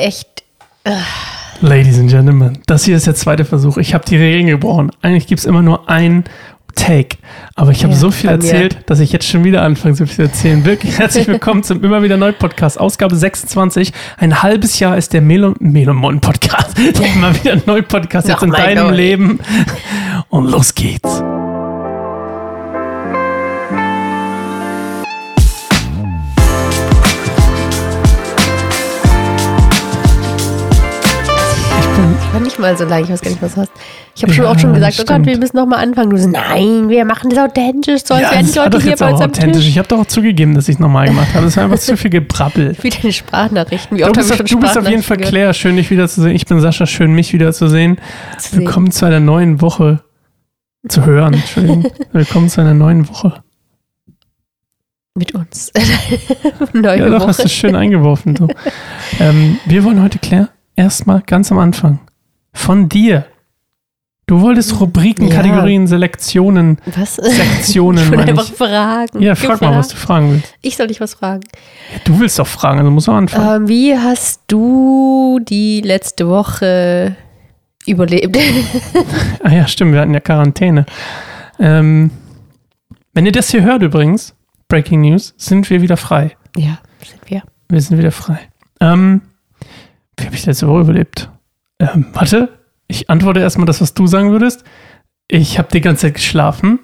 echt. Ladies and Gentlemen, das hier ist der zweite Versuch. Ich habe die Regeln gebrochen. Eigentlich gibt es immer nur ein Take. Aber ich habe Ja, so viel bei mir. erzählt, dass ich jetzt schon wieder anfange, so viel zu erzählen. Wirklich herzlich willkommen zum Immer wieder Neu Podcast, Ausgabe 26. Ein halbes Jahr ist der Melon, Melomon Podcast, der Immer wieder Neu Podcast jetzt in deinem. Leben. Und los geht's. War nicht mal so lang, ich weiß gar nicht, was du hast. Ich habe Ja, schon auch schon gesagt, oh. Gott, wir müssen nochmal anfangen. Du so, nein, wir machen das authentisch, so als ja, das die Leute hier bei uns authentisch. Tisch. Ich habe doch auch zugegeben, dass ich es nochmal gemacht habe. Das war einfach zu viel Gebrabbel. Wie deine Sprachnachrichten. Wie Du oft habe bist, auf, du bist auf jeden Fall Claire, schön dich wiederzusehen. Ich bin Sascha, schön mich wiederzusehen. Zu sehen. Willkommen zu einer neuen Woche. Zu hören, Entschuldigung. Willkommen zu einer neuen Woche. Mit uns. Neue Ja, doch, Woche. hast du schön eingeworfen. Du. ähm, wir wollen heute, Claire, erstmal ganz am Anfang von dir. Du wolltest Rubriken, Ja. Kategorien, Selektionen, Was? Sektionen, ich will meine einfach ich. fragen. Ja, frag mal, was du fragen willst. Ich soll dich was fragen. Du willst doch fragen, also musst du anfangen. Ähm, wie hast du die letzte Woche überlebt? Ah ja, stimmt, wir hatten ja Quarantäne. Ähm, wenn ihr das hier hört übrigens, Breaking News, sind wir wieder frei. ja, sind wir. Wir sind wieder frei. Ähm, wie habe ich letzte Woche überlebt? Ähm, warte, ich antworte erstmal das, was du sagen würdest. Ich habe die ganze Zeit geschlafen.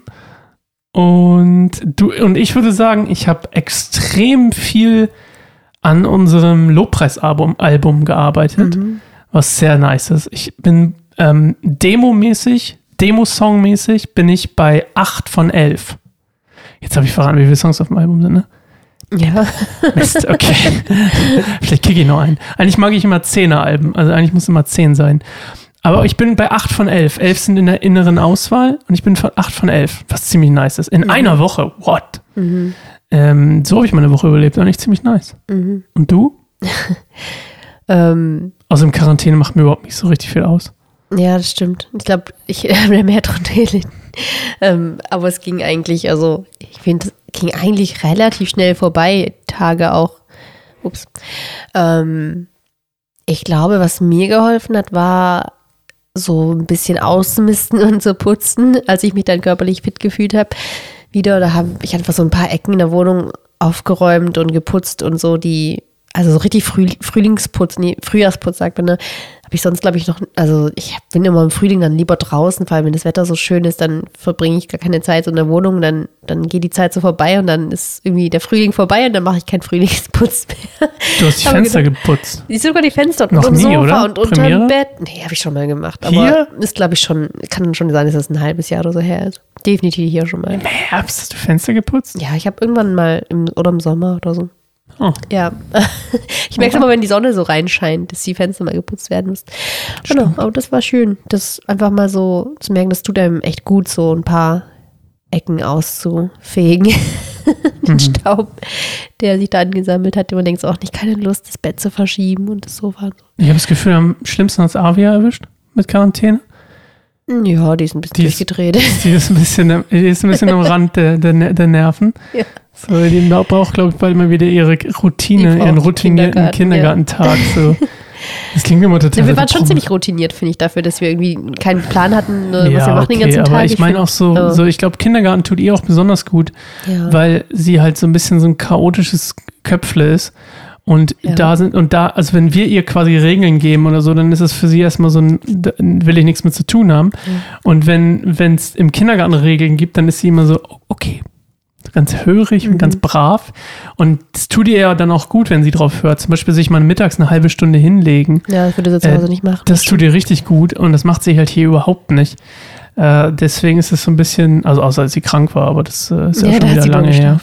Und du und ich würde sagen, ich habe extrem viel an unserem Lobpreisalbum Album gearbeitet, Mhm. was sehr nice ist. Ich bin ähm, Demo-mäßig, Demo-Song-mäßig bin ich bei 8 von 11. Jetzt habe ich verraten, wie viele Songs auf dem Album sind, ne? Ja. Mist, okay. Vielleicht kicke ich noch einen. Eigentlich mag ich immer 10er Alben, also eigentlich muss immer 10 sein. Aber ich bin bei 8 von 11. 11 sind in der inneren Auswahl und ich bin von 8 von 11, was ziemlich nice ist. In einer Woche, what? Mhm. Ähm, so habe ich meine Woche überlebt, eigentlich ziemlich nice. Mhm. Und du? Ähm, Außerdem Quarantäne macht mir überhaupt nicht so richtig viel aus. ja, das stimmt. Ich glaube, ich habe mehr drunter gelitten. Ähm, aber es ging eigentlich, also ich finde, es ging eigentlich relativ schnell vorbei, Tage auch. Ups. Ähm, ich glaube, was mir geholfen hat, war so ein bisschen auszumisten und zu putzen, als ich mich dann körperlich fit gefühlt habe. Wieder, da habe ich einfach so ein paar Ecken in der Wohnung aufgeräumt und geputzt und so die, also so richtig Früh, Frühlingsputz, nee, Frühjahrsputz sagt man, ne? Habe ich sonst, glaube ich, noch, also ich bin immer im Frühling dann lieber draußen, vor allem wenn das Wetter so schön ist, dann verbringe ich gar keine Zeit so in der Wohnung, dann, dann geht die Zeit so vorbei und dann ist irgendwie der Frühling vorbei und dann mache ich keinen Frühlingsputz mehr. Du hast die Fenster geputzt. Ich sogar die Fenster und Noch unterm nie, Sofa oder? und unterm Premiere? Bett. Nee, habe ich schon mal gemacht. Aber Hier? ist, glaube ich, schon, kann schon sein, dass das ein halbes Jahr oder so her ist. Definitiv hier schon mal. Im Herbst hast du Fenster geputzt? Ja, ich habe irgendwann mal im, oder im Sommer oder so. Oh. Ja. Ich merke es immer, wenn die Sonne so reinscheint, dass die Fenster mal geputzt werden müssen. Genau, aber das war schön. Das einfach mal so zu merken, das tut einem echt gut, so ein paar Ecken auszufegen. Den Mhm. Staub, der sich da angesammelt hat. Und man denkt so, auch nicht keine Lust, das Bett zu verschieben und das Sofa. Ich habe das Gefühl, am schlimmsten hat es Avia erwischt mit Quarantäne. Ja, die ist ein bisschen Die ist- durchgedreht. Die ist ein bisschen, die ist ein bisschen am Rand der, der, der Nerven. Ja. So, die braucht, glaube ich, bald mal wieder ihre Routine, ihren routinierten Kindergarten, Kindergartentag. So. Das klingt immer total. Ja, wir waren schon ziemlich routiniert, finde ich, dafür, dass wir irgendwie keinen Plan hatten, ne, was ja, wir machen okay, den ganzen aber Tag. ich meine auch so, ja. so, ich glaube, Kindergarten tut ihr auch besonders gut, ja. weil sie halt so ein bisschen so ein chaotisches Köpfle ist. Und Ja. da sind, und da, also wenn wir ihr quasi Regeln geben oder so, dann ist es für sie erstmal so ein, will ich nichts mit zu tun haben. Und wenn es im Kindergarten Regeln gibt, dann ist sie immer so, okay, ganz hörig Mhm. und ganz brav. Und das tut ihr ja dann auch gut, wenn sie drauf hört. Zum Beispiel sich mal mittags eine halbe Stunde hinlegen. ja, das würde sie zu Äh, Hause nicht machen. Das tut ihr richtig gut und das macht sie halt hier überhaupt nicht. Äh, deswegen ist es so ein bisschen, also außer als sie krank war, aber das äh, ist ja, schon da hat wieder lange her.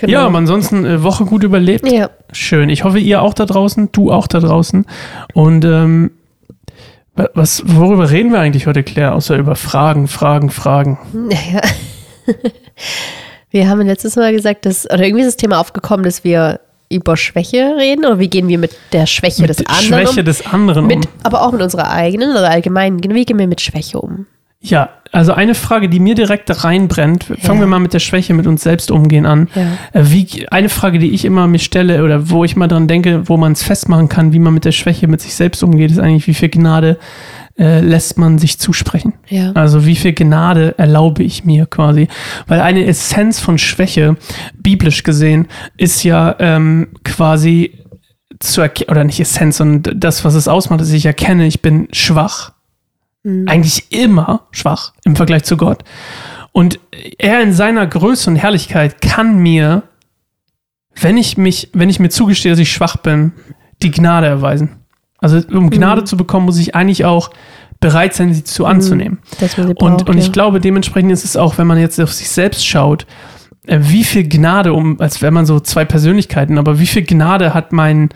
Genau. Ja, aber ansonsten äh, Woche gut überlebt. Ja, Schön. Ich hoffe, ihr auch da draußen, du auch da draußen. Und ähm, wa- was, worüber reden wir eigentlich heute, Claire? Außer über Fragen, Fragen, Fragen. naja. Wir haben letztes Mal gesagt, dass, oder irgendwie ist das Thema aufgekommen, dass wir über Schwäche reden, oder wie gehen wir mit der Schwäche Mit des der anderen Schwäche um? des anderen Mit, um. aber auch mit unserer eigenen oder allgemeinen, wie gehen wir mit Schwäche um? Ja, also eine Frage, die mir direkt reinbrennt. Fangen Ja. wir mal mit der Schwäche mit uns selbst umgehen an. Ja. Äh, Wie, eine Frage, die ich immer mir stelle oder wo ich mal dran denke, wo man es festmachen kann, wie man mit der Schwäche mit sich selbst umgeht, ist eigentlich, wie viel Gnade äh, lässt man sich zusprechen. Ja. Also wie viel Gnade erlaube ich mir quasi? Weil eine Essenz von Schwäche, biblisch gesehen, ist ja ähm, quasi zu erkennen, oder nicht Essenz, sondern das, was es ausmacht, ist, ich erkenne, ich bin schwach. Eigentlich immer schwach im Vergleich zu Gott. Und er in seiner Größe und Herrlichkeit kann mir, wenn ich mich, wenn ich mir zugestehe, dass ich schwach bin, die Gnade erweisen. Also um Gnade zu bekommen, muss ich eigentlich auch bereit sein, sie zu anzunehmen. Man sie Und, braucht, und ja. ich glaube, dementsprechend ist es auch, wenn man jetzt auf sich selbst schaut, äh, wie viel Gnade, um, als wäre man so zwei Persönlichkeiten, aber wie viel Gnade hat mein,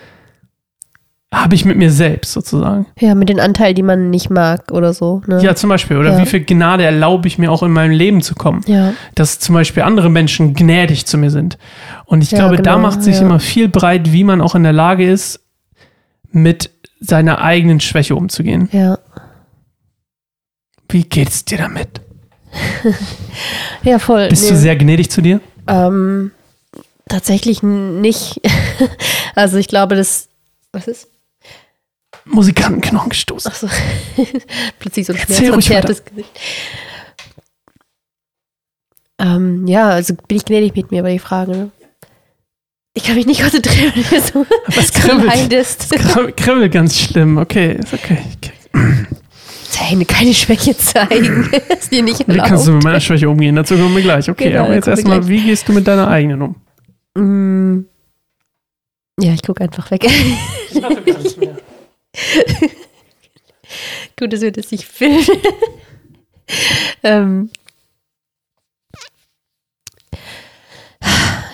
habe ich mit mir selbst sozusagen? Ja, mit den Anteilen, die man nicht mag oder so. Ne? Ja, zum Beispiel. Oder Ja. wie viel Gnade erlaube ich mir auch in meinem Leben zu kommen? Ja. Dass zum Beispiel andere Menschen gnädig zu mir sind. Und ich Ja, glaube, da genau, macht sich ja. immer viel breit, wie man auch in der Lage ist, mit seiner eigenen Schwäche umzugehen. Ja. Wie geht's dir damit? Ja, voll. Bist Nee. du sehr gnädig zu dir? Ähm, tatsächlich nicht. also ich glaube, das. Was ist? Musikantenknochen gestoßen. Achso. Plötzlich so ein schmerzverzerrtes Gesicht. Ähm, ja, also bin ich gnädig mit mir, war die Frage. Ne? Ich kann mich nicht konzentrieren, wenn du so, Was kribbelt? leidest. Kribbel, kribbel ganz schlimm. Okay, ist okay. okay. Keine Schwäche zeigen. ist dir nicht Wie kannst erlaubt. du mit meiner Schwäche umgehen? Dazu kommen wir gleich. Okay, Genau, aber jetzt erstmal, wie gehst du mit deiner eigenen um? Mm. Ja, ich gucke einfach weg. Gut, dass wir das nicht filmen. ähm.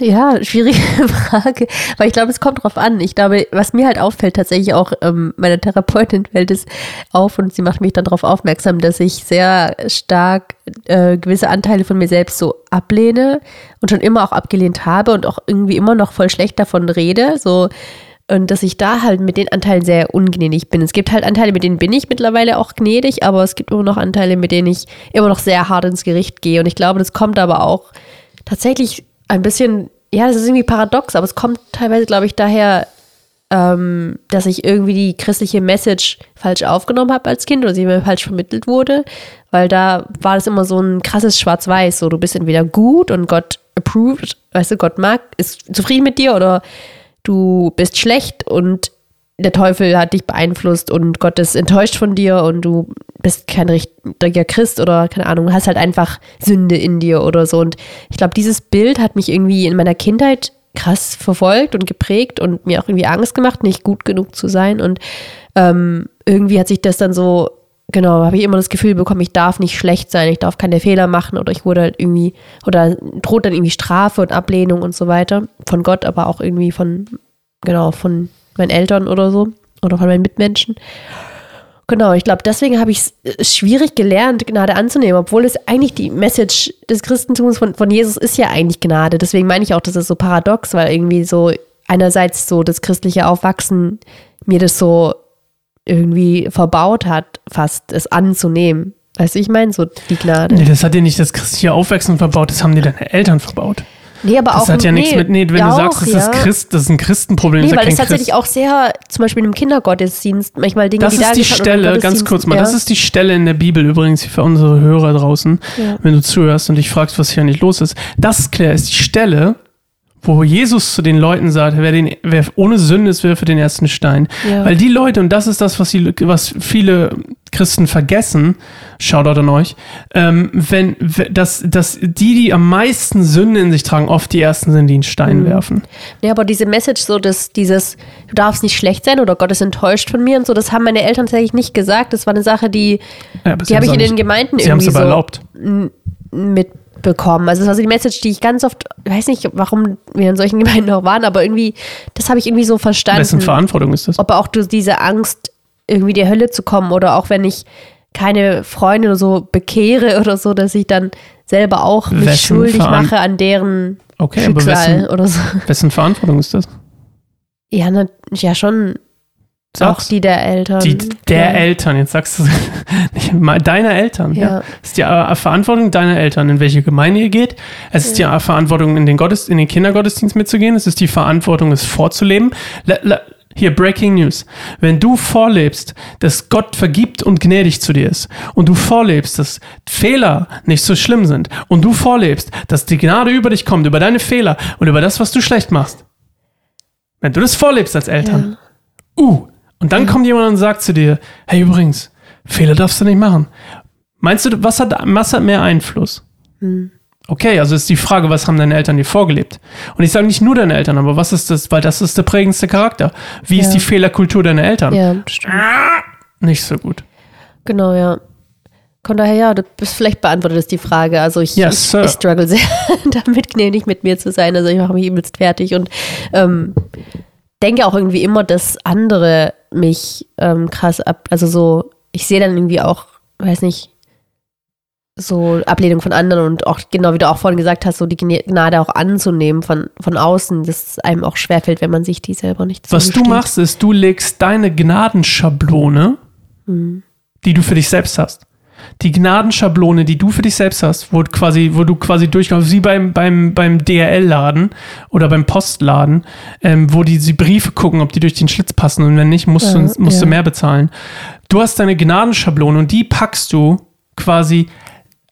Ja, schwierige Frage. Weil ich glaube, es kommt drauf an. Ich glaube, was mir halt auffällt, tatsächlich auch ähm, meiner Therapeutin fällt es auf und sie macht mich dann darauf aufmerksam, dass ich sehr stark äh, gewisse Anteile von mir selbst so ablehne und schon immer auch abgelehnt habe und auch irgendwie immer noch voll schlecht davon rede. So, und dass ich da halt mit den Anteilen sehr ungnädig bin. Es gibt halt Anteile, mit denen bin ich mittlerweile auch gnädig, aber es gibt immer noch Anteile, mit denen ich immer noch sehr hart ins Gericht gehe. Und ich glaube, das kommt aber auch tatsächlich ein bisschen, ja, das ist irgendwie paradox, aber es kommt teilweise, glaube ich, daher, ähm, dass ich irgendwie die christliche Message falsch aufgenommen habe als Kind oder sie mir falsch vermittelt wurde, weil da war das immer so ein krasses Schwarz-Weiß, so du bist entweder gut und Gott approved, weißt du, Gott mag, ist zufrieden mit dir oder du bist schlecht und der Teufel hat dich beeinflusst und Gott ist enttäuscht von dir und du bist kein richtiger Christ oder keine Ahnung, hast halt einfach Sünde in dir oder so. Und ich glaube, dieses Bild hat mich irgendwie in meiner Kindheit krass verfolgt und geprägt und mir auch irgendwie Angst gemacht, nicht gut genug zu sein. Und ähm, irgendwie hat sich das dann so, genau, habe ich immer das Gefühl bekommen, ich darf nicht schlecht sein, ich darf keine Fehler machen oder ich wurde halt irgendwie, oder droht dann irgendwie Strafe und Ablehnung und so weiter. Von Gott, aber auch irgendwie von, genau, von meinen Eltern oder so oder von meinen Mitmenschen. Genau, ich glaube, deswegen habe ich es schwierig gelernt, Gnade anzunehmen, obwohl es eigentlich die Message des Christentums von, von Jesus ist ja eigentlich Gnade. Deswegen meine ich auch, das ist so paradox, weil irgendwie so einerseits so das christliche Aufwachsen mir das so irgendwie verbaut hat, fast es anzunehmen. Weißt du, ich meine, so die Gnade. Nee, das hat dir nicht das christliche Aufwachsen verbaut, das haben dir deine Eltern verbaut. Nee, aber Das auch. hat ja nichts nee, mit, nee, wenn ja du sagst, auch, das, ja. ist Christ, das ist ein Christenproblem, Nee, weil das tatsächlich Christ. auch sehr, zum Beispiel im Kindergottesdienst, manchmal Dinge, Das die da ist die Stelle, ganz kurz mal, ja. das ist die Stelle in der Bibel übrigens für unsere Hörer draußen, wenn du zuhörst und dich fragst, was hier nicht los ist. Das klar, ist die Stelle, wo Jesus zu den Leuten sagt, wer, den, wer ohne Sünde ist, wirfe den ersten Stein. Ja. Weil die Leute, und das ist das, was, die, was viele Christen vergessen, Shoutout an euch, ähm, wenn, dass, dass die, die am meisten Sünde in sich tragen, oft die ersten sind, die einen Stein Mhm. werfen. Ja, aber diese Message, so dass dieses, du darfst nicht schlecht sein oder Gott ist enttäuscht von mir und so, das haben meine Eltern tatsächlich nicht gesagt. Das war eine Sache, die, Ja, die habe ich in den Gemeinden Sie haben es irgendwie aber so erlaubt. Mitbekommen. Also das war so die Message, die ich ganz oft, ich weiß nicht, warum wir in solchen Gemeinden auch waren, aber irgendwie, das habe ich irgendwie so verstanden. Wessen Verantwortung ist das? ob auch diese Angst, irgendwie der Hölle zu kommen oder auch wenn ich keine Freunde oder so bekehre oder so, dass ich dann selber auch mich Wessen schuldig Veran- mache an deren Okay, Schicksal wessen, oder so. wessen Verantwortung ist das? Ja, na, ja schon Auch die der Eltern. Die der ja. Eltern, jetzt sagst du nicht mal deine Eltern. Ja. Ja. Es ist die äh, Verantwortung deiner Eltern, in welche Gemeinde ihr geht. Es ist die äh, Verantwortung, in den, Gottes, in den Kindergottesdienst mitzugehen. Es ist die Verantwortung, es vorzuleben. La, la, hier, Breaking News. Wenn du vorlebst, dass Gott vergibt und gnädig zu dir ist und du vorlebst, dass Fehler nicht so schlimm sind und du vorlebst, dass die Gnade über dich kommt, über deine Fehler und über das, was du schlecht machst. Wenn du das vorlebst als Eltern, uh, und dann kommt jemand und sagt zu dir, hey übrigens, Fehler darfst du nicht machen. Meinst du, was hat, was hat mehr Einfluss? Okay, also ist die Frage, was haben deine Eltern dir vorgelebt? Und ich sage nicht nur deine Eltern, aber was ist das, weil das ist der prägendste Charakter. Wie ist Ja. die Fehlerkultur deiner Eltern? Ja, stimmt. Nicht so gut. Genau, ja. Von daher, ja, du bist vielleicht beantwortet ist die Frage. Also ich, Yes, ich, ich struggle sehr damit, gnädig mit mir zu sein. Also ich mache mich übelst fertig und ähm, denke auch irgendwie immer, dass andere mich ähm, krass ab, also so, ich sehe dann irgendwie auch, weiß nicht, so Ablehnung von anderen und auch genau wie du auch vorhin gesagt hast, so die Gna- Gnade auch anzunehmen von, von außen, dass es einem auch schwerfällt, wenn man sich die selber nicht Was du machst, ist, du legst deine Gnadenschablone, Mhm. die du für dich selbst hast. Die Gnadenschablone, die du für dich selbst hast, wo, quasi, wo du quasi durchkommst, wie beim, beim, beim DRL-Laden oder beim Postladen, ähm, wo die, die Briefe gucken, ob die durch den Schlitz passen und wenn nicht, musst, Ja, du, musst du ja. mehr bezahlen. Du hast deine Gnadenschablone und die packst du quasi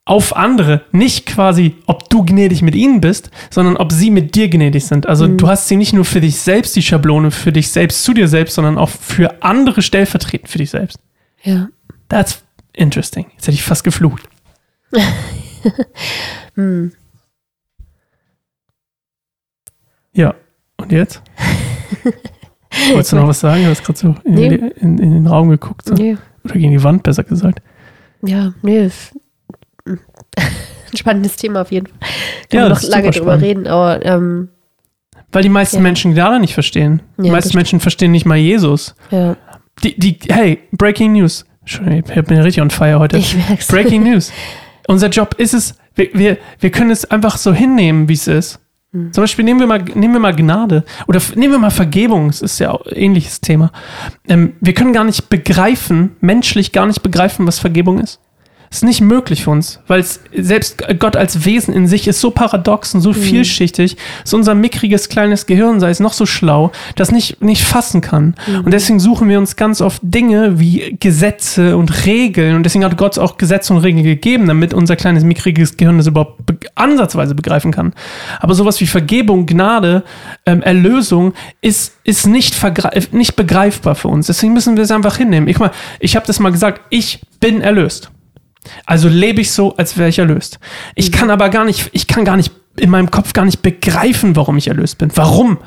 auf andere, nicht quasi, ob du gnädig mit ihnen bist, sondern ob sie mit dir gnädig sind. Also Mhm. du hast sie nicht nur für dich selbst, die Schablone, für dich selbst, zu dir selbst, sondern auch für andere stellvertretend für dich selbst. Ja. That's interesting. Jetzt hätte ich fast geflucht. Hm. Ja, und jetzt? Wolltest du noch was sagen? Du hast gerade so in, Nee. in, in den Raum geguckt. So. Nee. Oder gegen die Wand, besser gesagt. Ja, nee. ein spannendes Thema auf jeden Fall. Kann Ja, das noch ist lange drüber spannend. reden, aber ähm, Weil die meisten Ja. Menschen Gnade nicht verstehen. Die Ja, meisten das Menschen verstehen nicht mal Jesus. ja, Die, die, hey, Breaking News. Entschuldigung, Ich bin richtig on fire heute. ich merk's. Breaking News. Unser Job ist es, wir, wir, wir können es einfach so hinnehmen, wie es ist. Hm. Zum Beispiel nehmen wir mal, nehmen wir mal Gnade oder nehmen wir mal Vergebung, das ist ja auch ein ähnliches Thema. Ähm, wir können gar nicht begreifen, menschlich gar nicht begreifen, was Vergebung ist. Ist nicht möglich für uns, weil selbst Gott als Wesen in sich ist so paradox und so vielschichtig, dass unser mickriges kleines Gehirn, sei es noch so schlau, das nicht, nicht fassen kann. Und deswegen suchen wir uns ganz oft Dinge wie Gesetze und Regeln. Und deswegen hat Gott auch Gesetze und Regeln gegeben, damit unser kleines mickriges Gehirn das überhaupt be ansatzweise begreifen kann. Aber sowas wie Vergebung, Gnade, ähm, Erlösung ist, ist nicht, nicht begreifbar für uns. Deswegen müssen wir es einfach hinnehmen. Ich, mal, ich habe das mal gesagt, ich bin erlöst. Also lebe ich so, als wäre ich erlöst. Ich kann aber gar nicht, ich kann gar nicht in meinem Kopf gar nicht begreifen, warum ich erlöst bin. Warum?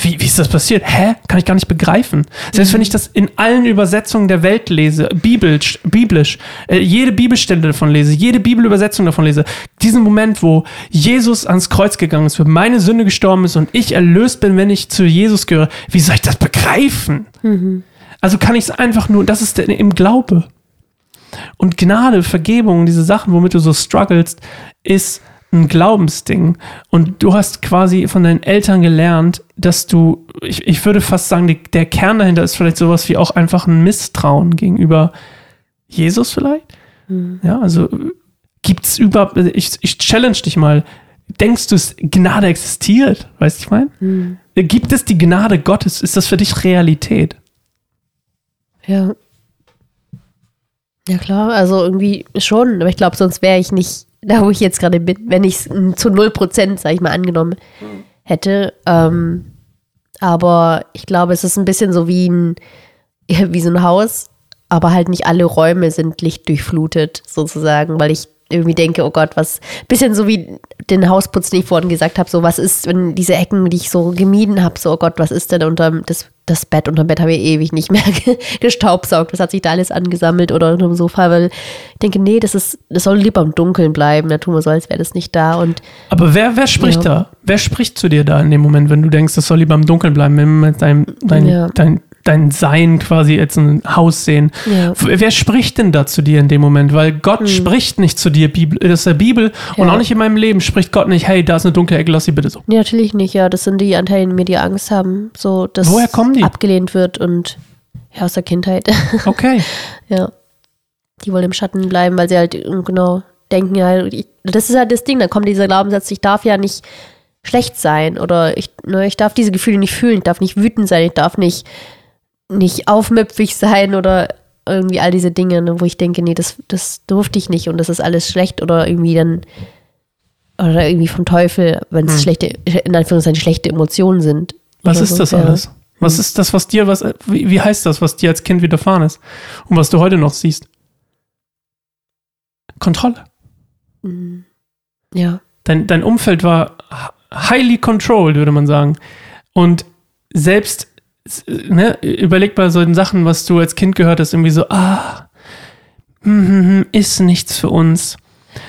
Wie, wie ist das passiert? Hä? Kann ich gar nicht begreifen. Selbst wenn ich das in allen Übersetzungen der Welt lese, biblisch, biblisch äh, jede Bibelstelle davon lese, jede Bibelübersetzung davon lese, diesen Moment, wo Jesus ans Kreuz gegangen ist, für meine Sünde gestorben ist und ich erlöst bin, wenn ich zu Jesus gehöre, wie soll ich das begreifen? Also kann ich es einfach nur, das ist im Glaube. Und Gnade, Vergebung, diese Sachen, womit du so strugglest, ist ein Glaubensding. Und du hast quasi von deinen Eltern gelernt, dass du, ich, ich würde fast sagen, die, der Kern dahinter ist vielleicht sowas wie auch einfach ein Misstrauen gegenüber Jesus vielleicht. Ja, also gibt es überhaupt, also ich, ich challenge dich mal, denkst du, Gnade existiert? Weißt du, ich meine? Gibt es die Gnade Gottes? Ist das für dich Realität? Ja. Ja, klar, also irgendwie schon, aber ich glaube, sonst wäre ich nicht da, wo ich jetzt gerade bin, wenn ich es zu 0%, sag ich mal, angenommen hätte. Ähm, aber ich glaube, es ist ein bisschen so wie ein, wie so ein Haus, aber halt nicht alle Räume sind lichtdurchflutet, sozusagen, weil ich irgendwie denke, oh Gott, was, bisschen so wie den Hausputz, den ich vorhin gesagt habe, so was ist, wenn diese Ecken, die ich so gemieden habe, so, oh Gott, was ist denn unter das, das Bett, unter dem Bett habe ich ewig nicht mehr ge- gestaubsaugt, was hat sich da alles angesammelt oder unter dem Sofa, weil ich denke, nee, das ist, das soll lieber im Dunkeln bleiben, da tun wir so, als wäre das nicht da und Aber wer, wer spricht Ja. da? Wer spricht zu dir da in dem Moment, wenn du denkst, das soll lieber im Dunkeln bleiben, wenn dein, dein, Ja. dein, dein Sein quasi als ein Haus sehen? Ja. Wer spricht denn da zu dir in dem Moment? Weil Gott spricht nicht zu dir Bibel, das ist der Bibel und. Ja. auch nicht in meinem Leben spricht Gott nicht, hey, da ist eine dunkle Ecke, lass sie bitte so. Nee, natürlich nicht, ja. Das sind die Anteile in mir, die Angst haben, so dass Woher kommen die? abgelehnt wird und Ja, aus der Kindheit. Okay. ja. Die wollen im Schatten bleiben, weil sie halt ähm, genau denken, ja, ich, das ist halt das Ding, dann kommt dieser Glaubenssatz, ich darf ja nicht schlecht sein oder ich, ne, ich darf diese Gefühle nicht fühlen, ich darf nicht wütend sein, ich darf nicht, nicht aufmüpfig sein oder irgendwie all diese Dinge, ne, wo ich denke, nee, das, das durfte ich nicht und das ist alles schlecht oder irgendwie dann oder irgendwie vom Teufel, wenn es Hm. schlechte, in Anführungszeichen schlechte Emotionen sind. Was ist so, das ja. alles? Was ist das, was dir, was, wie, wie heißt das, was dir als Kind widerfahren ist? Und was du heute noch siehst? Kontrolle. Mhm. Ja. Dein, dein Umfeld war highly controlled, würde man sagen. Und selbst, ne, überleg bei solchen Sachen, was du als Kind gehört hast, irgendwie so, ah, hm, ist nichts für uns.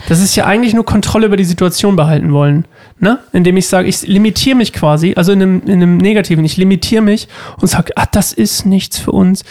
Das ist ja eigentlich nur Kontrolle über die Situation behalten wollen. Ne? Indem ich sage, ich limitiere mich quasi, also in einem, in einem Negativen, ich limitiere mich und sage, ah, das ist nichts für uns.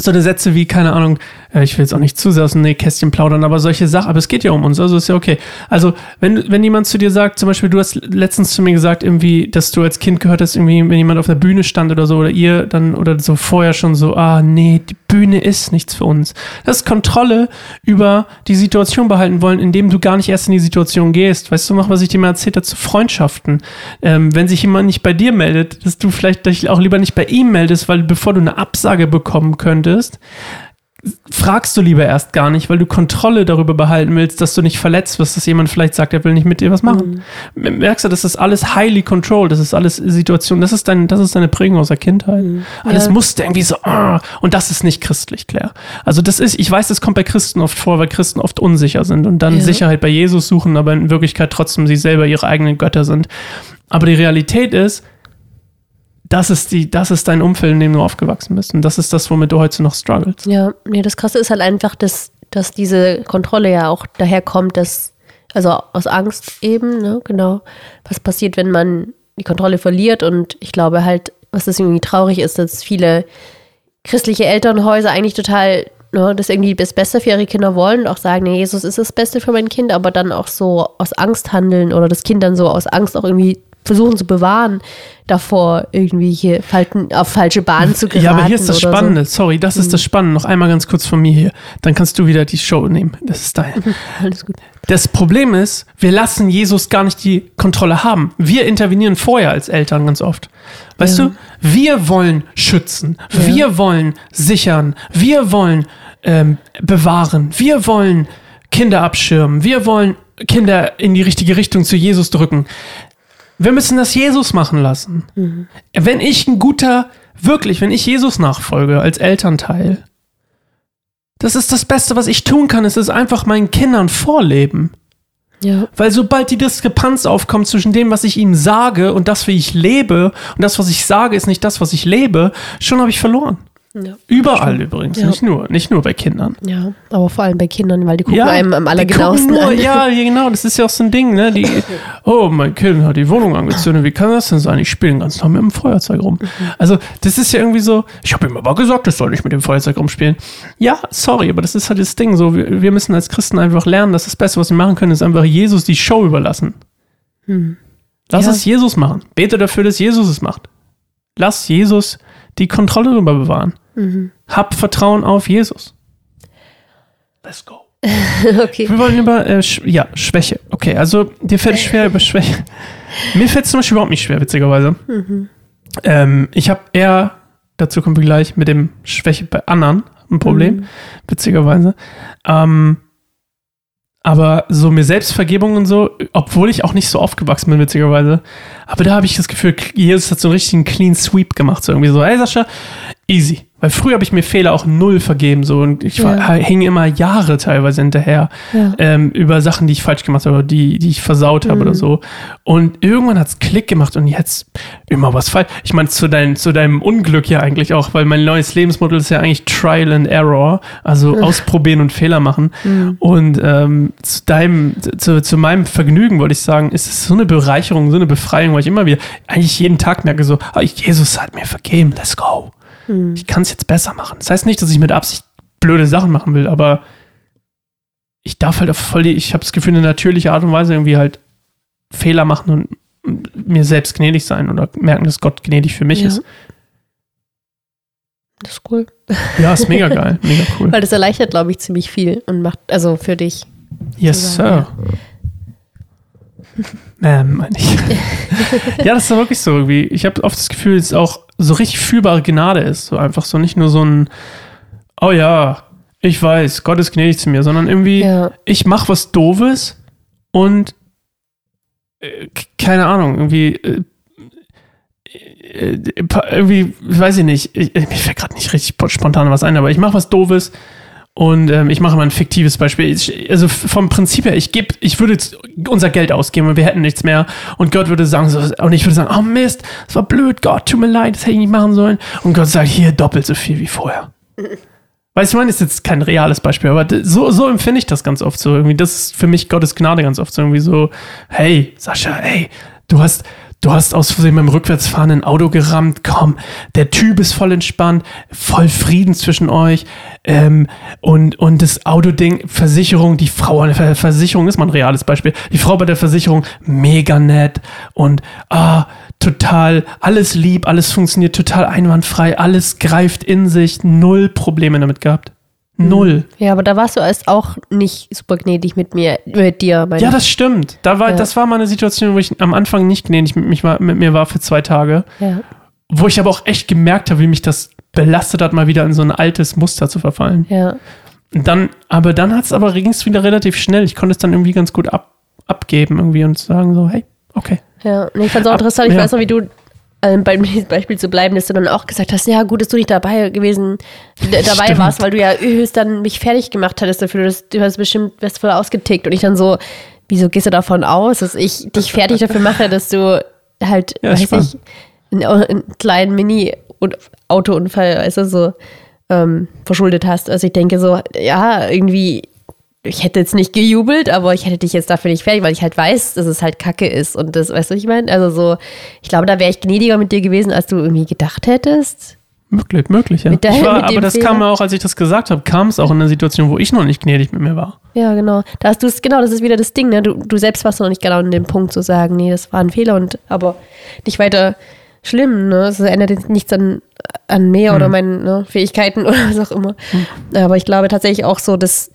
So eine Sätze wie, keine Ahnung, äh, ich will jetzt auch nicht zu sehr aus dem Nähkästchen plaudern, aber solche Sachen, aber es geht ja um uns, also ist ja okay. Also, wenn, wenn jemand zu dir sagt, zum Beispiel, du hast letztens zu mir gesagt, irgendwie, dass du als Kind gehört hast, irgendwie, wenn jemand auf der Bühne stand oder so, oder ihr dann, oder so vorher schon so, ah, nee, die Bühne ist nichts für uns. Das ist Kontrolle über die Situation behalten wollen, indem du gar nicht erst in die Situation gehst. Weißt du noch, was ich dir mal erzählt habe zu Freundschaften? Ähm, wenn sich jemand nicht bei dir meldet, dass du vielleicht dich auch lieber nicht bei ihm meldest, weil bevor du eine Absage bekommen könntest, fragst du lieber erst gar nicht, weil du Kontrolle darüber behalten willst, dass du nicht verletzt wirst, dass jemand vielleicht sagt, er will nicht mit dir was machen. Merkst du, das ist alles highly controlled, das ist alles Situation, das ist dein, das ist deine Prägung aus der Kindheit. Alles Ja. musste irgendwie so, ah, und das ist nicht christlich, Claire. Also das ist, ich weiß, das kommt bei Christen oft vor, weil Christen oft unsicher sind und dann Ja. Sicherheit bei Jesus suchen, aber in Wirklichkeit trotzdem sie selber ihre eigenen Götter sind. Aber die Realität ist, das ist, die, das ist dein Umfeld, in dem du aufgewachsen bist. Und das ist das, womit du heute noch struggles. Ja, nee, das Krasse ist halt einfach, dass, dass diese Kontrolle ja auch daher kommt, dass, also aus Angst eben, ne, genau, was passiert, wenn man die Kontrolle verliert und ich glaube halt, was das irgendwie traurig ist, dass viele christliche Elternhäuser eigentlich total ne, das irgendwie das Beste für ihre Kinder wollen und auch sagen, nee, Jesus ist das Beste für mein Kind, aber dann auch so aus Angst handeln oder das Kind dann so aus Angst auch irgendwie versuchen zu bewahren, davor irgendwie hier auf falsche Bahnen zu geraten. Ja, aber hier ist das oder so. Spannende. Sorry, das ist das Spannende. Noch einmal ganz kurz von mir hier. Dann kannst du wieder die Show nehmen. Das ist dein. Alles gut. Das Problem ist, wir lassen Jesus gar nicht die Kontrolle haben. Wir intervenieren vorher als Eltern ganz oft. Weißt Ja. du? Wir wollen schützen. Ja. Wir wollen sichern. Wir wollen ähm, bewahren. Wir wollen Kinder abschirmen. Wir wollen Kinder in die richtige Richtung zu Jesus drücken. Wir müssen das Jesus machen lassen. Wenn ich ein guter, wirklich, wenn ich Jesus nachfolge als Elternteil, das ist das Beste, was ich tun kann. Es ist einfach meinen Kindern vorleben. Ja. Weil sobald die Diskrepanz aufkommt zwischen dem, was ich ihnen sage und das, wie ich lebe, und das, was ich sage, ist nicht das, was ich lebe, schon habe ich verloren. Ja. Überall übrigens, Ja. nicht nur, nicht nur bei Kindern. Ja, aber vor allem bei Kindern, weil die gucken einem am allergenauesten nur, an. Ja, ja, genau, das ist ja auch so ein Ding, ne? Die, oh, mein Kind hat die Wohnung angezündet, wie kann das denn sein? Ich spiele den ganzen Tag mit dem Feuerzeug rum. Also, das ist ja irgendwie so, ich habe ihm aber gesagt, das soll nicht mit dem Feuerzeug rumspielen. Ja, sorry, aber das ist halt das Ding, so, wir, wir müssen als Christen einfach lernen, dass das Beste, was wir machen können, ist einfach Jesus die Show überlassen. Lass Ja. es Jesus machen. Bete dafür, dass Jesus es macht. Lass Jesus die Kontrolle darüber bewahren. Hab Vertrauen auf Jesus. Let's go. okay. Wir wollen über, äh, Sch ja, Schwäche. Okay, also dir fällt es schwer über Schwäche. Mir fällt es zum Beispiel überhaupt nicht schwer, witzigerweise. Ähm, ich habe eher, dazu kommen wir gleich, mit dem Schwäche bei anderen ein Problem, witzigerweise. Ähm, aber so mir Selbstvergebung und so, obwohl ich auch nicht so aufgewachsen bin, witzigerweise. Aber da habe ich das Gefühl, Jesus hat so einen richtigen Clean Sweep gemacht. So irgendwie so, hey Sascha, easy. Weil früher habe ich mir Fehler auch null vergeben. So, und ich war, Ja. hing immer Jahre teilweise hinterher Ja. ähm, über Sachen, die ich falsch gemacht habe, die, die ich versaut habe oder so. Und irgendwann hat's Klick gemacht und jetzt immer was falsch. Ich meine, zu, dein, zu deinem Unglück ja eigentlich auch, weil mein neues Lebensmodell ist ja eigentlich Trial and Error, also ausprobieren und Fehler machen. Und ähm, zu deinem, zu, zu meinem Vergnügen wollte ich sagen, ist es so eine Bereicherung, so eine Befreiung, weil ich immer wieder, eigentlich jeden Tag merke so, ah, Jesus hat mir vergeben, let's go. Ich kann es jetzt besser machen. Das heißt nicht, dass ich mit Absicht blöde Sachen machen will, aber ich darf halt auf voll die, ich habe das Gefühl, eine natürliche Art und Weise irgendwie halt Fehler machen und mir selbst gnädig sein oder merken, dass Gott gnädig für mich Ja. ist. Das ist cool. Ja, ist mega geil, mega cool. Weil das erleichtert, glaube ich, ziemlich viel und macht, also für dich. Yes, Sir. Ähm, meine ich. ja, das ist wirklich so irgendwie. Ich habe oft das Gefühl, es auch so richtig fühlbare Gnade ist. So einfach so nicht nur so ein, oh ja, ich weiß, Gott ist gnädig zu mir, sondern irgendwie, Ja. ich mache was Doofes und äh, keine Ahnung, irgendwie, äh, äh, pa- irgendwie, weiß ich nicht, ich, mir fällt gerade nicht richtig spontan was ein, aber ich mache was Doofes und ähm, ich mache mal ein fiktives Beispiel. Ich, also vom Prinzip her, ich gebe, ich würde jetzt unser Geld ausgeben und wir hätten nichts mehr und Gott würde sagen, so, und ich würde sagen, oh Mist, das war blöd, Gott, tut mir leid, das hätte ich nicht machen sollen. Und Gott sagt, hier doppelt so viel wie vorher. Weißt du, ich meine, ist jetzt kein reales Beispiel, aber so, so empfinde ich das ganz oft so. Irgendwie, das ist für mich Gottes Gnade ganz oft so. Irgendwie so, hey, Sascha, hey, du hast, du hast aus Versehen beim Rückwärtsfahren ein Auto gerammt, komm, der Typ ist voll entspannt, voll Frieden zwischen euch. Ähm, und, und das Autoding, Versicherung, die Frau Versicherung ist mal ein reales Beispiel. Die Frau bei der Versicherung, mega nett und ah, total, alles lieb, alles funktioniert total einwandfrei, alles greift in sich, null Probleme damit gehabt. Null. Ja, aber da warst du erst auch nicht super gnädig mit mir, mit dir. Ja, das stimmt. Da war, Ja. Das war mal eine Situation, wo ich am Anfang nicht gnädig mit, mich war, mit mir war für zwei Tage. ja. Wo ich aber auch echt gemerkt habe, wie mich das belastet hat, mal wieder in so ein altes Muster zu verfallen. ja. Und Dann, aber dann hat es aber ging es wieder relativ schnell. Ich konnte es dann irgendwie ganz gut ab, abgeben irgendwie und sagen so, hey, okay. Ja, nee, ich fand es auch interessant. Ich ja. weiß noch, wie du ähm, beim Beispiel zu bleiben, dass du dann auch gesagt hast, ja gut, dass du nicht dabei gewesen, dabei Stimmt. warst, weil du ja höchst dann mich fertig gemacht hattest dafür, dass du hast bestimmt wärst voll ausgetickt und ich dann so, wieso gehst du davon aus, dass ich dich fertig dafür mache, dass du halt, Ja, weiß ich, einen, einen kleinen Mini-Autounfall, weißt du, so ähm, verschuldet hast. Also ich denke so, ja, irgendwie ich hätte jetzt nicht gejubelt, aber ich hätte dich jetzt dafür nicht fertig, weil ich halt weiß, dass es halt Kacke ist. Und das, weißt du, was ich meine? Also so, ich glaube, da wäre ich gnädiger mit dir gewesen, als du irgendwie gedacht hättest. Möglich, möglich, ja. Der- war, aber das Fehler. kam auch, als ich das gesagt habe, kam es auch in einer Situation, wo ich noch nicht gnädig mit mir war. Ja, genau. Da hast du es, genau, das ist wieder das Ding, ne? Du, du selbst warst noch nicht genau an dem Punkt zu sagen, nee, das war ein Fehler und aber nicht weiter schlimm, ne? Es ändert jetzt nichts an, an mir oder meinen ne, Fähigkeiten oder was auch immer. Aber ich glaube tatsächlich auch so, dass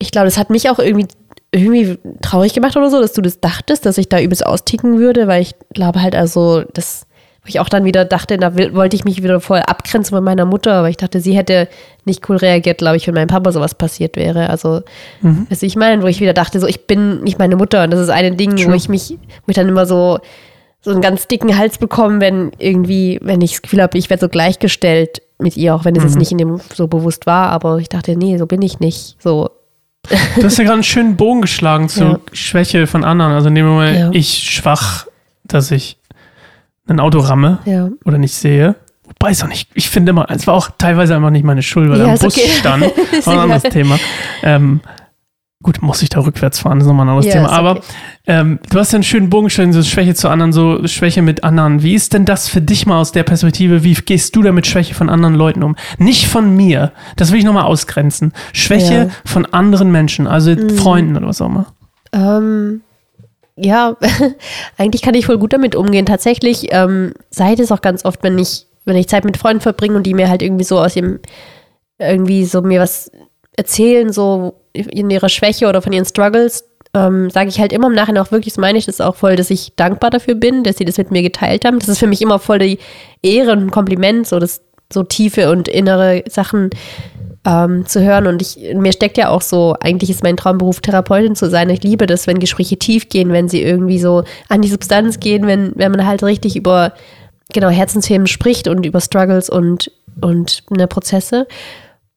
ich glaube, das hat mich auch irgendwie irgendwie traurig gemacht oder so, dass du das dachtest, dass ich da übelst austicken würde, weil ich glaube halt also, das, wo ich auch dann wieder dachte, da wollte ich mich wieder voll abgrenzen von meiner Mutter, weil ich dachte, sie hätte nicht cool reagiert, glaube ich, wenn meinem Papa sowas passiert wäre. Also, was ich meine, wo ich wieder dachte, so, ich bin nicht meine Mutter und das ist ein Ding, wo True. ich mich, wo ich dann immer so, so einen ganz dicken Hals bekomme, wenn irgendwie, wenn ich das Gefühl habe, ich werde so gleichgestellt mit ihr, auch wenn es jetzt nicht in dem so bewusst war, aber ich dachte, nee, so bin ich nicht. So, Du hast ja gerade einen schönen Bogen geschlagen zu Ja. Schwäche von anderen. Also nehmen wir mal Ja. ich schwach, dass ich ein Auto ramme ja. oder nicht sehe. Wobei es auch nicht, ich finde immer, es war auch teilweise einfach nicht meine Schuld, weil Ja, am ist Bus okay. stand. War ein anderes. Thema. Ähm, gut, muss ich da rückwärts fahren, das ist nochmal ein anderes Ja, Thema. ist Aber okay. ähm, du hast ja einen schönen Bogen gestellt, so Schwäche zu anderen, so Schwäche mit anderen. Wie ist denn das für dich mal aus der Perspektive? Wie gehst du da mit Schwäche von anderen Leuten um? Nicht von mir. Das will ich nochmal ausgrenzen. Schwäche. Mhm. von anderen Menschen, also Freunden oder was auch immer. Ähm, ja, eigentlich kann ich voll gut damit umgehen. Tatsächlich ähm, sei es auch ganz oft, wenn ich, wenn ich Zeit mit Freunden verbringe und die mir halt irgendwie so aus dem, irgendwie so mir was erzählen, so in ihrer Schwäche oder von ihren Struggles, ähm, sage ich halt immer im Nachhinein auch wirklich, das meine ich das auch voll, dass ich dankbar dafür bin, dass sie das mit mir geteilt haben. Das ist für mich immer voll die Ehre und ein Kompliment, so das so tiefe und innere Sachen ähm, zu hören. Und ich, mir steckt ja auch so, eigentlich ist mein Traumberuf, Therapeutin zu sein. Ich liebe das, wenn Gespräche tief gehen, wenn sie irgendwie so an die Substanz gehen, wenn, wenn man halt richtig über genau Herzensthemen spricht und über Struggles und, und ne, Prozesse.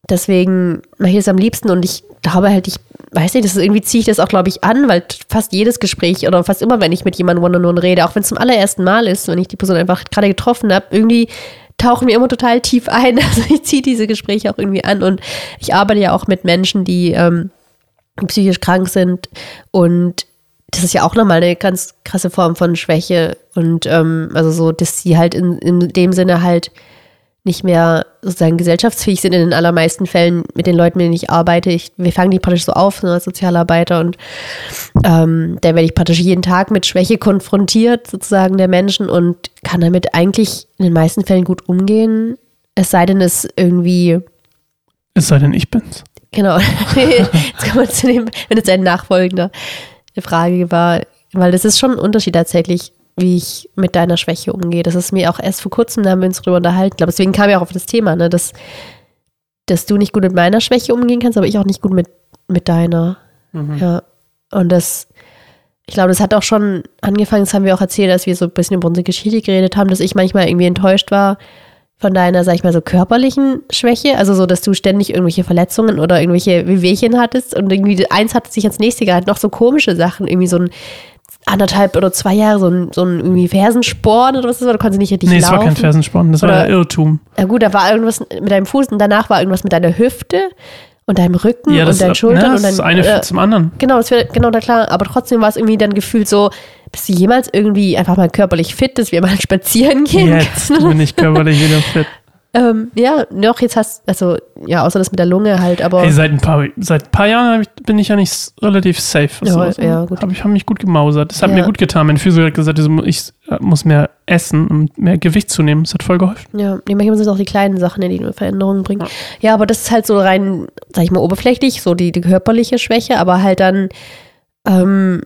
Deswegen mache ich das am liebsten und ich glaube halt, ich weiß nicht, das ist irgendwie ziehe ich das auch, glaube ich, an, weil fast jedes Gespräch oder fast immer, wenn ich mit jemandem one-on-one rede, auch wenn es zum allerersten Mal ist, wenn ich die Person einfach gerade getroffen habe, irgendwie tauchen wir immer total tief ein. Also ich ziehe diese Gespräche auch irgendwie an und ich arbeite ja auch mit Menschen, die ähm, psychisch krank sind und das ist ja auch nochmal eine ganz krasse Form von Schwäche und ähm, also so, dass sie halt in, in dem Sinne halt nicht mehr sozusagen gesellschaftsfähig sind in den allermeisten Fällen mit den Leuten, mit denen ich arbeite. Ich, wir fangen die praktisch so auf ne, als Sozialarbeiter und ähm, da werde ich praktisch jeden Tag mit Schwäche konfrontiert, sozusagen der Menschen und kann damit eigentlich in den meisten Fällen gut umgehen. Es sei denn, es irgendwie, Es sei denn, ich bin's. genau, jetzt kommen wir zu dem, wenn es ein nachfolgender Frage war, weil das ist schon ein Unterschied tatsächlich, wie ich mit deiner Schwäche umgehe. Das ist mir auch erst vor kurzem, da haben wir uns drüber unterhalten. Ich glaube, deswegen kam ja auch auf das Thema, ne, dass, dass du nicht gut mit meiner Schwäche umgehen kannst, aber ich auch nicht gut mit, mit deiner. Mhm. Ja. Und das, ich glaube, das hat auch schon angefangen, das haben wir auch erzählt, als wir so ein bisschen über unsere Geschichte geredet haben, dass ich manchmal irgendwie enttäuscht war von deiner, sag ich mal, so körperlichen Schwäche. Also so, dass du ständig irgendwelche Verletzungen oder irgendwelche Wehwehchen hattest und irgendwie eins hat sich ans nächste gehalten, noch so komische Sachen, irgendwie so ein anderthalb oder zwei Jahre so ein, so ein irgendwie Fersensporn oder was das war, du konntest nicht richtig Nee, es laufen. war kein Fersensporn, das war Oder- ja Irrtum. Ja gut, da war irgendwas mit deinem Fuß und danach war irgendwas mit deiner Hüfte und deinem Rücken Ja, das, und deinen ne, Schultern das und ist dein, eine äh, zum anderen. Genau, das wäre genau da klar. Aber trotzdem war es irgendwie dann gefühlt so, bist du jemals irgendwie einfach mal körperlich fit, dass wir mal spazieren gehen Jetzt können? bin ich körperlich wieder fit. Ähm, ja, noch jetzt hast, also ja, außer das mit der Lunge halt, aber Hey, seit ein paar, seit ein paar Jahren ich, bin ich ja nicht relativ safe. Ja, sowas ja, gut. Hab ich habe mich gut gemausert. Das hat Ja. mir gut getan. Mein Physio hat gesagt, ich äh, muss mehr essen, um mehr Gewicht zu nehmen. Das hat voll geholfen. ja, nee, manchmal sind es auch die kleinen Sachen, die eine Veränderung bringen. Ja. Ja. aber das ist halt so rein, sag ich mal, oberflächlich, so die, die körperliche Schwäche, aber halt dann, ähm,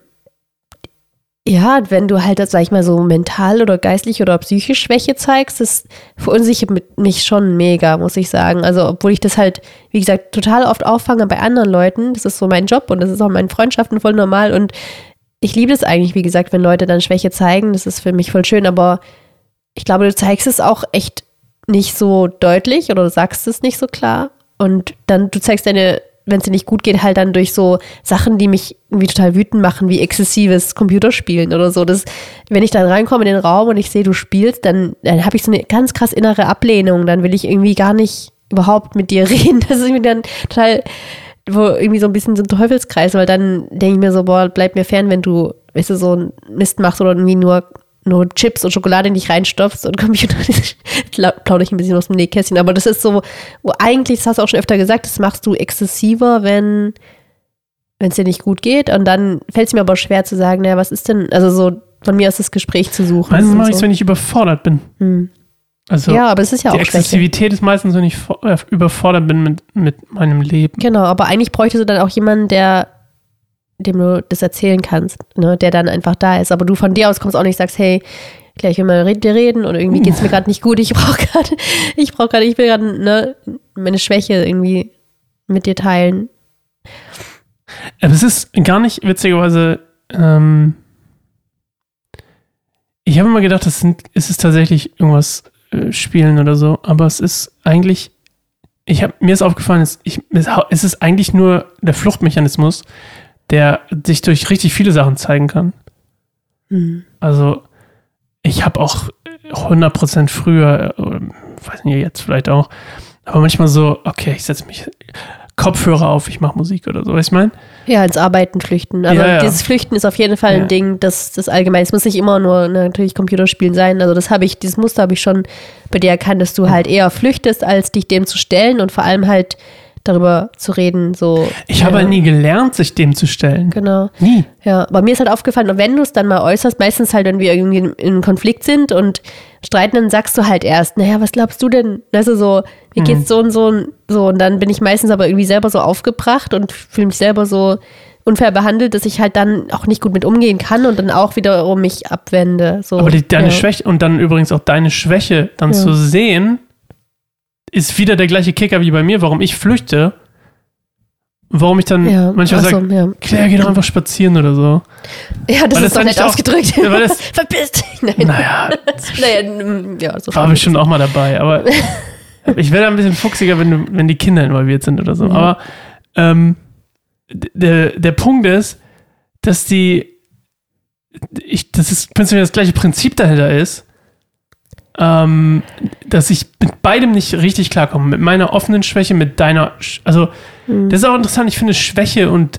ja, wenn du halt, sag ich mal, so mental oder geistlich oder psychisch Schwäche zeigst, das verunsichert mich schon mega, muss ich sagen. Also, obwohl ich das halt, wie gesagt, total oft auffange bei anderen Leuten. Das ist so mein Job und das ist auch in meinen Freundschaften voll normal. Und ich liebe es eigentlich, wie gesagt, wenn Leute dann Schwäche zeigen. Das ist für mich voll schön, aber ich glaube, du zeigst es auch echt nicht so deutlich oder du sagst es nicht so klar. Und dann, du zeigst deine, wenn es dir nicht gut geht, halt dann durch so Sachen, die mich irgendwie total wütend machen, wie exzessives Computerspielen oder so. Das, wenn ich dann reinkomme in den Raum und ich sehe, du spielst, dann, dann habe ich so eine ganz krass innere Ablehnung. Dann will ich irgendwie gar nicht überhaupt mit dir reden. Das ist irgendwie dann total, wo irgendwie so ein bisschen so ein Teufelskreis, weil dann denke ich mir so, boah, bleib mir fern, wenn du, weißt du, so einen Mist machst oder irgendwie nur nur Chips und Schokolade in dich reinstopfst und Computer, plaudere ich ein bisschen aus dem Nähkästchen, aber das ist so, wo eigentlich, das hast du auch schon öfter gesagt, das machst du exzessiver, wenn wenn es dir nicht gut geht und dann fällt es mir aber schwer zu sagen, naja, was ist denn, also so von mir aus das Gespräch zu suchen. Meistens mache ich es, so. wenn ich überfordert bin. Hm. Also Ja, aber es ist ja die auch Schwäche. Exzessivität ist meistens, wenn ich äh, überfordert bin mit, mit meinem Leben. Genau, aber eigentlich bräuchtest du dann auch jemanden, der dem du das erzählen kannst, ne, der dann einfach da ist. Aber du von dir aus kommst auch nicht, sagst, hey, gleich will mal mit dir reden oder irgendwie geht's mir gerade nicht gut, ich brauche gerade, ich brauche gerade, ich will gerade ne, meine Schwäche irgendwie mit dir teilen. Aber es ist gar nicht witzigerweise. Ähm, ich habe immer gedacht, das sind, es ist tatsächlich irgendwas äh, Spielen oder so, aber es ist eigentlich. Ich habe mir ist aufgefallen, es, ich, es ist eigentlich nur der Fluchtmechanismus, der sich durch richtig viele Sachen zeigen kann. Hm. Also ich habe auch 100% früher, äh, weiß nicht, jetzt vielleicht auch, aber manchmal so, okay, ich setze mich Kopfhörer auf, ich mache Musik oder so, weißt du, ich meine? Ja, ins Arbeiten flüchten. Aber Ja, ja. dieses Flüchten ist auf jeden Fall Ja. ein Ding, das, das allgemein, es muss nicht immer nur ne, natürlich Computerspielen sein. Also das habe ich, dieses Muster habe ich schon bei dir erkannt, dass du halt eher flüchtest, als dich dem zu stellen und vor allem halt darüber zu reden, so. Ich habe ja, halt nie gelernt, sich dem zu stellen. Genau. Nie. Ja, aber mir ist halt aufgefallen, und wenn du es dann mal äußerst, meistens halt, wenn wir irgendwie in, Konflikt sind und streiten, dann sagst du halt erst, naja, was glaubst du denn? Also so, mir geht's so und so und so. Und dann bin ich meistens aber irgendwie selber so aufgebracht und fühle mich selber so unfair behandelt, dass ich halt dann auch nicht gut mit umgehen kann und dann auch wiederum mich abwende. So, Aber die, deine ja. Schwäche und dann übrigens auch deine Schwäche dann Ja. zu sehen, ist wieder der gleiche Kicker wie bei mir, warum ich flüchte. Warum ich dann Ja, manchmal so, sage, ja. Claire, geh doch einfach spazieren oder so. ja, das Weil ist das doch nett ausgedrückt. Ja, das- Verpiss dich. Nein. Naja, Naja, mm, ja, so war bestimmt auch mal dabei, aber ich werde ein bisschen fuchsiger, wenn, wenn die Kinder involviert sind oder so. Mhm. Aber ähm, der, der Punkt ist, dass die, ich, das ist prinzipiell das gleiche Prinzip dahinter ist, ähm, dass ich mit beidem nicht richtig klarkomme. Mit meiner offenen Schwäche, mit deiner, Sch- also Mhm. das ist auch interessant, ich finde Schwäche und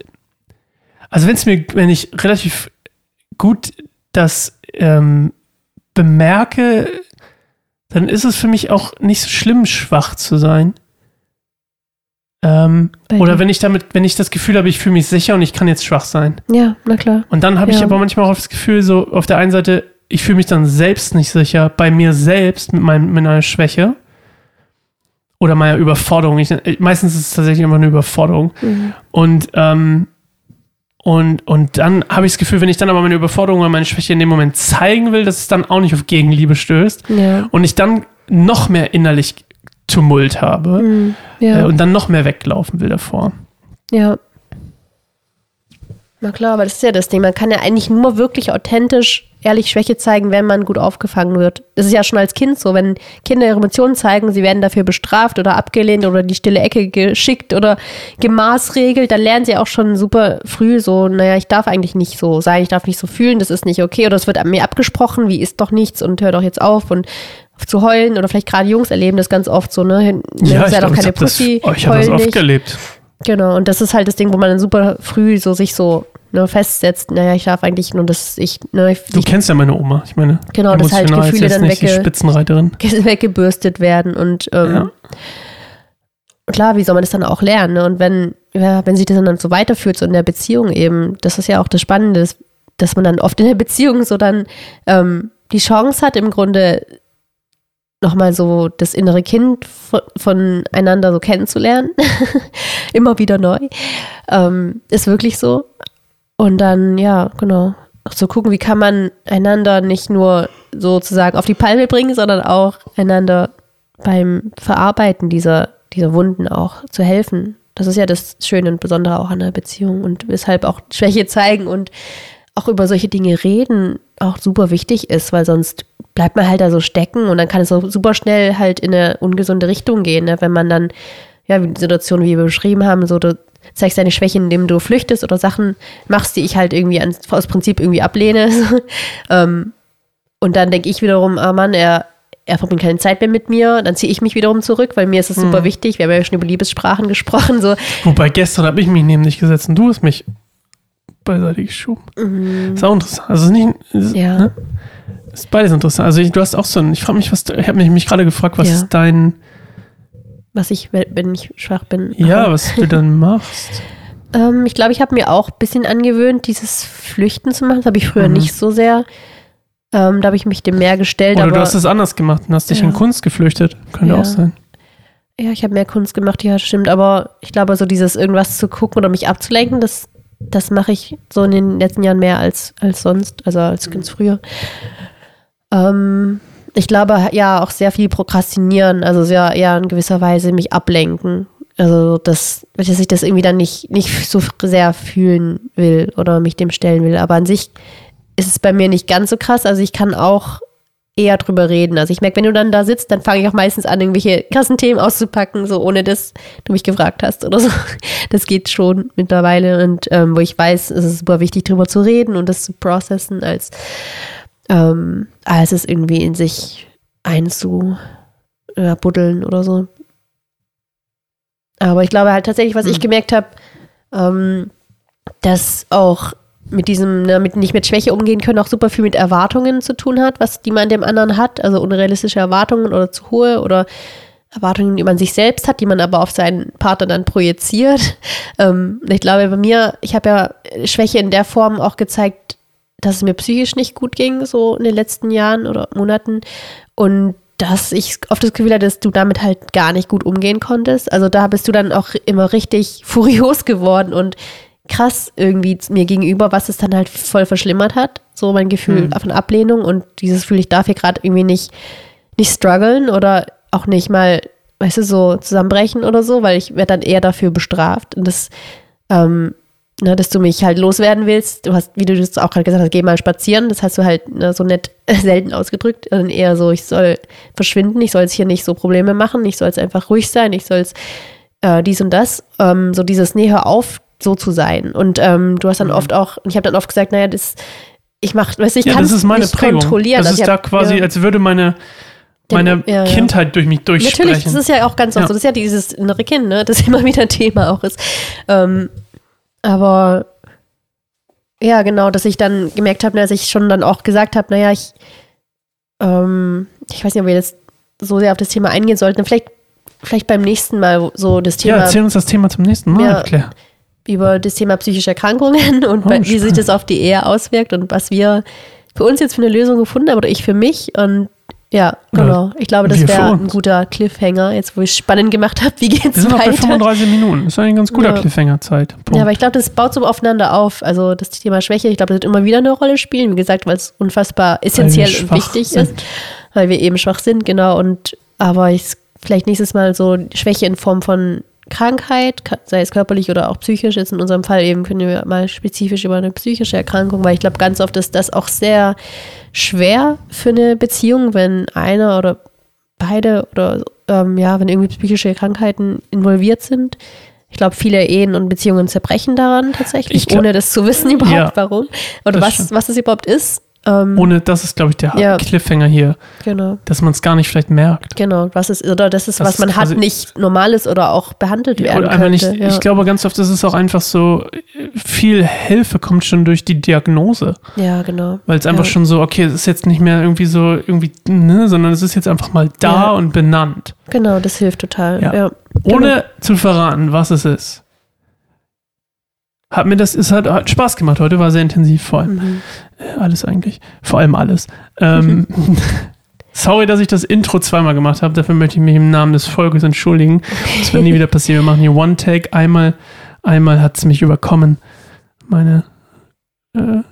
also wenn es mir, wenn ich relativ gut das ähm, bemerke, dann ist es für mich auch nicht so schlimm, schwach zu sein. Ähm, oder wenn ich damit, wenn ich das Gefühl habe, ich fühle mich sicher und ich kann jetzt schwach sein. Ja, na klar. Und dann habe ich Ja. aber manchmal auch das Gefühl, so auf der einen Seite, ich fühle mich dann selbst nicht sicher, bei mir selbst mit, meinem, mit meiner Schwäche. oder meiner Überforderung. Ich, meistens ist es tatsächlich immer eine Überforderung. Mhm. Und, ähm, und, und dann habe ich das Gefühl, wenn ich dann aber meine Überforderung oder meine Schwäche in dem Moment zeigen will, dass es dann auch nicht auf Gegenliebe stößt. Ja. Und ich dann noch mehr innerlich Tumult habe Mhm. äh, Ja. und dann noch mehr weglaufen will davor. ja. Na klar, aber das ist ja das Ding. Man kann ja eigentlich nur wirklich authentisch, ehrlich Schwäche zeigen, wenn man gut aufgefangen wird. Das ist ja schon als Kind so. Wenn Kinder ihre Emotionen zeigen, sie werden dafür bestraft oder abgelehnt oder die stille Ecke geschickt oder gemaßregelt, dann lernen sie auch schon super früh so, naja, ich darf eigentlich nicht so sein, ich darf nicht so fühlen, das ist nicht okay oder es wird an mir abgesprochen, wie ist doch nichts und hör doch jetzt auf und zu heulen oder vielleicht gerade Jungs erleben das ganz oft so, ne? Ja, ich, doch glaub, ich keine habe das, Pussy, oh, ich hab das oft nicht. erlebt. Genau, und das ist halt das Ding, wo man dann super früh so sich so ne, festsetzt, naja, ich darf eigentlich nur das, ich, ne, ich, Du kennst ja meine Oma. Ich meine, Genau, dass halt Gefühle dann wegge- Spitzenreiterin. weggebürstet werden und ähm, Ja. klar, wie soll man das dann auch lernen? Ne? Und wenn, ja, wenn sich das dann so weiterführt, so in der Beziehung eben, das ist ja auch das Spannende, dass- dass man dann oft in der Beziehung so dann ähm, die Chance hat, im Grunde nochmal so das innere Kind von, voneinander so kennenzulernen. Immer wieder neu. Ähm, ist wirklich so. Und dann, ja, genau. Auch zu gucken, wie kann man einander nicht nur sozusagen auf die Palme bringen, sondern auch einander beim Verarbeiten dieser, dieser Wunden auch zu helfen. Das ist ja das Schöne und Besondere auch an der Beziehung und weshalb auch Schwäche zeigen und auch über solche Dinge reden auch super wichtig ist, weil sonst bleibt man halt da so stecken und dann kann es so super schnell halt in eine ungesunde Richtung gehen, ne? wenn man dann, ja, wie die Situation, wie wir beschrieben haben, so du zeigst deine Schwächen, indem du flüchtest oder Sachen machst, die ich halt irgendwie ans, aus Prinzip irgendwie ablehne. ähm, und dann denke ich wiederum, ah Mann, er, er verbringt keine Zeit mehr mit mir, dann ziehe ich mich wiederum zurück, weil mir ist es super wichtig. Wir haben ja schon über Liebessprachen gesprochen, so. Wobei gestern habe ich mich neben dich gesetzt und du hast mich beiseite geschoben. Ist auch interessant. Also nicht, ist, Mhm. Ja. ne? Ist beides interessant. Also ich, du hast auch so ein, ich frage mich, was, ich habe mich, mich gerade gefragt, was Ja. ist dein, Was ich, wenn ich schwach bin. ja, was du dann machst. Ähm, ich glaube, ich habe mir auch ein bisschen angewöhnt, dieses Flüchten zu machen. Das habe ich früher Mhm. nicht so sehr. Ähm, da habe ich mich dem mehr gestellt. Oder aber du hast es anders gemacht und hast dich Ja. in Kunst geflüchtet. Könnte Ja. auch sein. ja, ich habe mehr Kunst gemacht, ja, stimmt. Aber ich glaube, so dieses irgendwas zu gucken oder mich abzulenken, das, das mache ich so in den letzten Jahren mehr als, als sonst, also als ganz früher. Ähm, ich glaube, ja, auch sehr viel prokrastinieren, also sehr eher in gewisser Weise mich ablenken. Also, dass, dass ich das irgendwie dann nicht, nicht so sehr fühlen will oder mich dem stellen will. Aber an sich ist es bei mir nicht ganz so krass. Also, ich kann auch eher drüber reden. Also, ich merke, wenn du dann da sitzt, dann fange ich auch meistens an, irgendwelche krassen Themen auszupacken, so ohne dass du mich gefragt hast oder so. Das geht schon mittlerweile. Und ähm, wo ich weiß, es ist super wichtig, drüber zu reden und das zu processen, als, ähm, als es irgendwie in sich einzubuddeln oder so. Aber ich glaube halt tatsächlich, was ich Hm. gemerkt habe, ähm, dass auch mit diesem, ne, mit, nicht mit Schwäche umgehen können, auch super viel mit Erwartungen zu tun hat, was die man dem anderen hat, also unrealistische Erwartungen oder zu hohe oder Erwartungen, die man sich selbst hat, die man aber auf seinen Partner dann projiziert. Ähm, ich glaube, bei mir, ich habe ja Schwäche in der Form auch gezeigt, dass es mir psychisch nicht gut ging, so in den letzten Jahren oder Monaten. Und dass ich oft das Gefühl hatte, dass du damit halt gar nicht gut umgehen konntest. Also da bist du dann auch immer richtig furios geworden und krass irgendwie mir gegenüber, was es dann halt voll verschlimmert hat. So mein Gefühl Hm. von Ablehnung und dieses Gefühl, ich darf hier gerade irgendwie nicht, nicht strugglen oder auch nicht mal, weißt du, so zusammenbrechen oder so, weil ich werde dann eher dafür bestraft. Und das, ähm, ne, dass du mich halt loswerden willst. Du hast, wie du das auch gerade gesagt hast, geh mal spazieren. Das hast du halt ne, so nett selten ausgedrückt. Dann eher so, ich soll verschwinden, ich soll jetzt hier nicht so Probleme machen, ich soll jetzt einfach ruhig sein, ich soll jetzt äh, dies und das. Ähm, so dieses, nee, hör auf, so zu sein. Und ähm, du hast dann Mhm. oft auch, und ich habe dann oft gesagt, naja, das, ich mach, weißt du, ich Ja, kann meine nicht Prägung. kontrollieren. Das Also ist da hab- quasi, ja. als würde meine, meine Ja, ja. Kindheit durch mich durchsprechen. Natürlich, das ist ja auch ganz oft Ja. so. Das ist ja dieses innere Kind, ne? das immer wieder ein Thema auch ist. Ähm, aber ja, genau, dass ich dann gemerkt habe, dass ich schon dann auch gesagt habe, naja, ich, ähm, ich weiß nicht, ob wir jetzt so sehr auf das Thema eingehen sollten. Vielleicht, vielleicht beim nächsten Mal so das ja, Thema erzähl uns das Thema zum nächsten Mal, Ja. Claire. über das Thema psychische Erkrankungen und Oh, bei- wie sich das auf die Ehe auswirkt und was wir für uns jetzt für eine Lösung gefunden haben oder ich für mich. Und Ja, genau. Ich glaube, das wäre ein guter Cliffhanger, jetzt wo ich es spannend gemacht habe. Wie geht's Wir sind noch bei weiter? 35 Minuten. Das ist eigentlich ein ganz guter Ja. Cliffhanger-Zeit. Ja, aber ich glaube, das baut so aufeinander auf. Also das Thema Schwäche, ich glaube, das wird immer wieder eine Rolle spielen. Wie gesagt, weil es unfassbar essentiell und wichtig sind. ist, weil wir eben schwach sind, genau. Und aber ich vielleicht nächstes Mal so Schwäche in Form von Krankheit, sei es körperlich oder auch psychisch. Jetzt in unserem Fall eben können wir mal spezifisch über eine psychische Erkrankung, weil ich glaube, ganz oft ist das auch sehr schwer für eine Beziehung, wenn einer oder beide oder ähm, ja, wenn irgendwie psychische Krankheiten involviert sind. Ich glaube, viele Ehen und Beziehungen zerbrechen daran tatsächlich, Ich glaub- ohne das zu wissen überhaupt, Ja, warum. Oder was, was das überhaupt ist. Ähm, Ohne, das ist, glaube ich, der Ja. Cliffhanger hier, genau, dass man es gar nicht vielleicht merkt. genau. Was ist, oder das ist, Das was ist man hat, nicht normal ist oder auch behandelt werden Oder einfach nicht, könnte. ja. ich glaube ganz oft ist es auch einfach so, viel Hilfe kommt schon durch die Diagnose. ja, genau. Weil es einfach Ja. schon so, okay, es ist jetzt nicht mehr irgendwie so, irgendwie, ne, sondern es ist jetzt einfach mal da und benannt. Genau, das hilft total. Ohne zu verraten, was es ist. Hat mir das, es hat, hat Spaß gemacht heute, war sehr intensiv vor allem. Mhm. Äh, Alles eigentlich. Vor allem alles. Ähm, sorry, dass ich das Intro zweimal gemacht habe. Dafür möchte ich mich im Namen des Volkes entschuldigen. Das wird nie wieder passieren. Wir machen hier One-Take. Einmal, einmal hat es mich überkommen. Meine äh,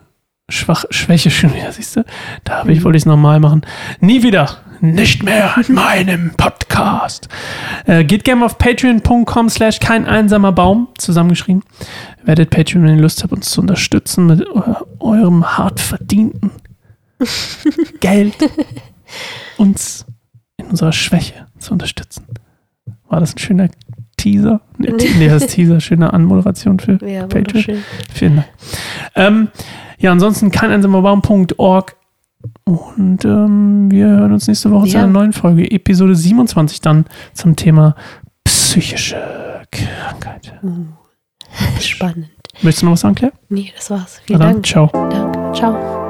Schwach, Schwäche schon wieder, siehst du? Da habe ich, wollte ich es nochmal machen. Nie wieder. Nicht mehr in meinem Podcast. Äh, geht gerne auf patreon.com slash kein einsamer Baum zusammengeschrieben. Werdet Patreon, wenn ihr Lust habt, uns zu unterstützen mit eu eurem hart verdienten Geld. Uns in unserer Schwäche zu unterstützen. War das ein schöner Teaser? Nee, nee das ist Teaser, schöne Anmoderation für Ja, Patreon. Vielen Dank. Ähm, ja, ansonsten kein einsamer Baum.org und ähm, wir hören uns nächste Woche zu Ja. einer neuen Folge, Episode 27 dann zum Thema psychische Krankheit. Spannend. Möchtest du noch was sagen, Claire? Nee, das war's. Vielen Dank. ciao. Danke. Ciao.